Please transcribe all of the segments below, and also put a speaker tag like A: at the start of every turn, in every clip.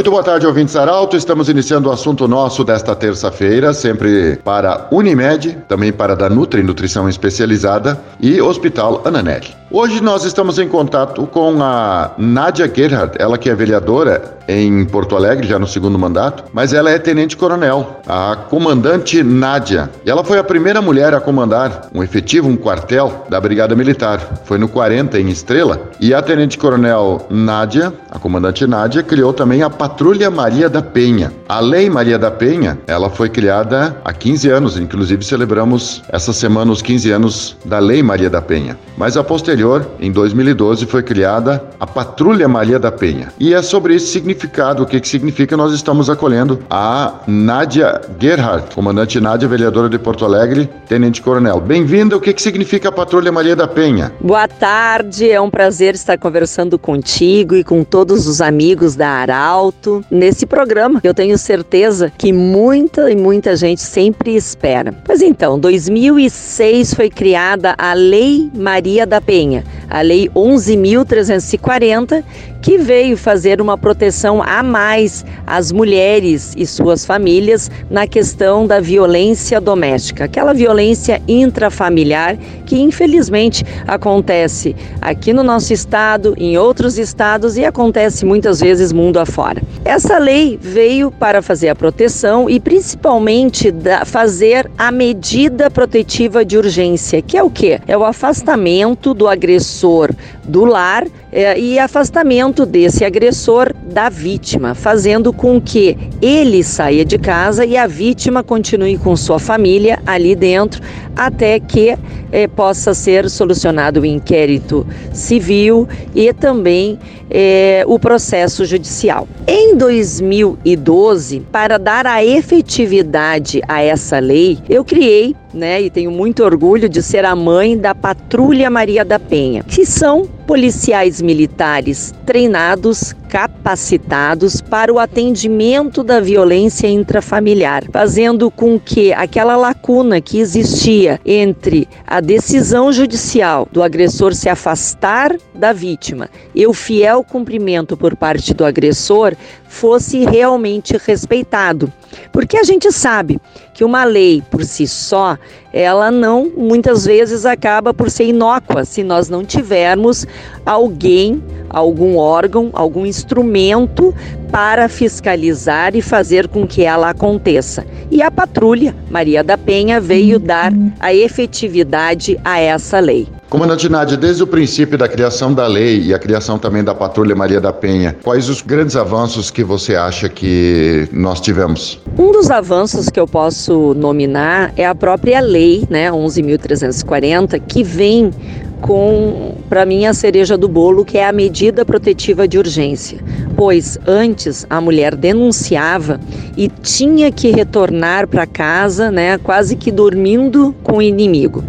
A: Muito boa tarde, ouvintes Arauto. Estamos iniciando o assunto nosso desta terça-feira, sempre para Unimed, também para da Nutri Nutrição Especializada e Hospital Ananelli. Hoje nós estamos em contato com a Nádia Gerhard, ela que é vereadora em Porto Alegre, já no segundo mandato, mas ela é tenente-coronel, a comandante Nádia. E ela foi a primeira mulher a comandar um efetivo, um quartel da Brigada Militar. Foi no 40, em Estrela. E a tenente-coronel Nádia, a comandante Nádia, criou também a Patrulha Maria da Penha. A Lei Maria da Penha, ela foi criada há 15 anos, inclusive celebramos essa semana os 15 anos da Lei Maria da Penha. Mas a posterior em 2012, foi criada a Patrulha Maria da Penha. E é sobre esse significado, o que, que significa, nós estamos acolhendo a Nádia Gerhardt, comandante Nádia, vereadora de Porto Alegre, tenente coronel. Bem-vinda, o que, que significa a Patrulha Maria da Penha?
B: Boa tarde, é um prazer estar conversando contigo e com todos os amigos da Arauto nesse programa. Eu tenho certeza que muita e muita gente sempre espera. Pois então, 2006 foi criada a Lei Maria da Penha a Lei 11.340, que veio fazer uma proteção a mais às mulheres e suas famílias na questão da violência doméstica, aquela violência intrafamiliar que infelizmente acontece aqui no nosso estado, em outros estados e acontece muitas vezes mundo afora. Essa lei veio para fazer a proteção e principalmente da, fazer a medida protetiva de urgência, que é o que? É o afastamento do agressor professor, do lar é, e afastamento desse agressor da vítima, fazendo com que ele saia de casa e a vítima continue com sua família ali dentro até que é, possa ser solucionado o inquérito civil e também é, o processo judicial. Em 2012, para dar a efetividade a essa lei, eu criei né, e tenho muito orgulho de ser a mãe da Patrulha Maria da Penha, que são policiais militares treinados, capacitados para o atendimento da violência intrafamiliar, fazendo com que aquela lacuna que existia entre a decisão judicial do agressor se afastar da vítima e o fiel cumprimento por parte do agressor fosse realmente respeitado. Porque a gente sabe que uma lei por si só, ela não muitas vezes acaba por ser inócua se nós não tivermos alguém, algum órgão, algum instrumento para fiscalizar e fazer com que ela aconteça. E a patrulha Maria da Penha veio dar a efetividade a essa lei.
A: Comandante Nádia, desde o princípio da criação da lei e a criação também da Patrulha Maria da Penha, quais os grandes avanços que você acha que nós tivemos?
B: Um dos avanços que eu posso nominar é a própria lei, né, 11.340, que vem com, para mim, a cereja do bolo, que é a medida protetiva de urgência. Pois antes a mulher denunciava e tinha que retornar para casa, né, quase que dormindo com o inimigo.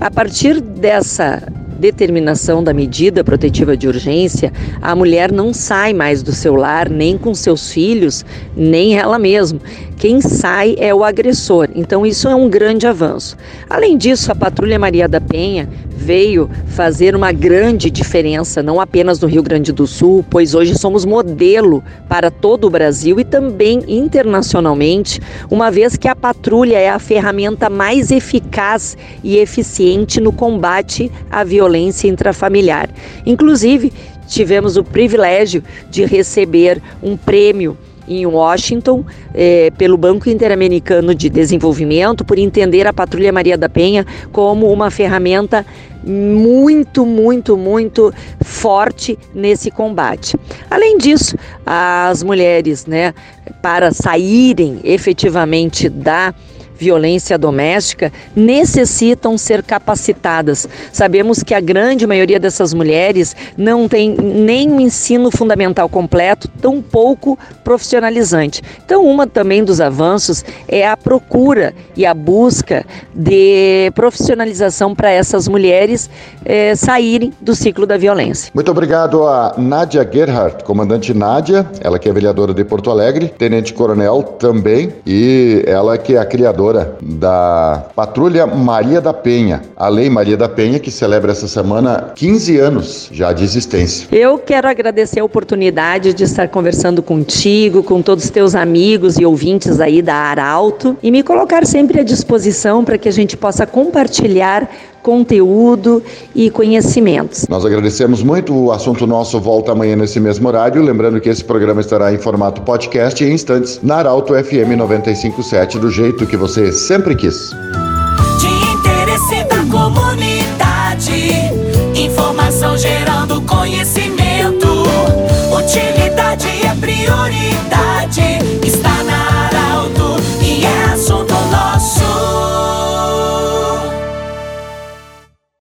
B: A partir dessa determinação da medida protetiva de urgência, a mulher não sai mais do seu lar, nem com seus filhos, nem ela mesma. Quem sai é o agressor. Então, isso é um grande avanço. Além disso, a Patrulha Maria da Penha veio fazer uma grande diferença, não apenas no Rio Grande do Sul, pois hoje somos modelo para todo o Brasil e também internacionalmente, uma vez que a patrulha é a ferramenta mais eficaz e eficiente no combate à violência intrafamiliar. Inclusive, tivemos o privilégio de receber um prêmio em Washington eh, pelo Banco Interamericano de Desenvolvimento por entender a Patrulha Maria da Penha como uma ferramenta muito, muito, muito forte nesse combate. Além disso, as mulheres, né, para saírem efetivamente da violência doméstica necessitam ser capacitadas. Sabemos que a grande maioria dessas mulheres não tem nem o ensino fundamental completo, tão pouco profissionalizante. Então, uma também dos avanços é a procura e a busca de profissionalização para essas mulheres é, saírem do ciclo da violência.
A: Muito obrigado a Nádia Gerhardt, comandante Nádia, ela que é vereadora de Porto Alegre, tenente-coronel também, e ela que é a criadora fundadora da Patrulha Maria da Penha, a Lei Maria da Penha, que celebra essa semana 15 anos já de existência.
B: Eu quero agradecer a oportunidade de estar conversando contigo, com todos os teus amigos e ouvintes aí da Arauto e me colocar sempre à disposição para que a gente possa compartilhar conteúdo e conhecimentos.
A: Nós agradecemos muito. O assunto nosso volta amanhã nesse mesmo horário. Lembrando que esse programa estará em formato podcast em instantes na Arauto FM 957, do jeito que você sempre quis.
C: De interesse da comunidade, informação gerando conhecimento.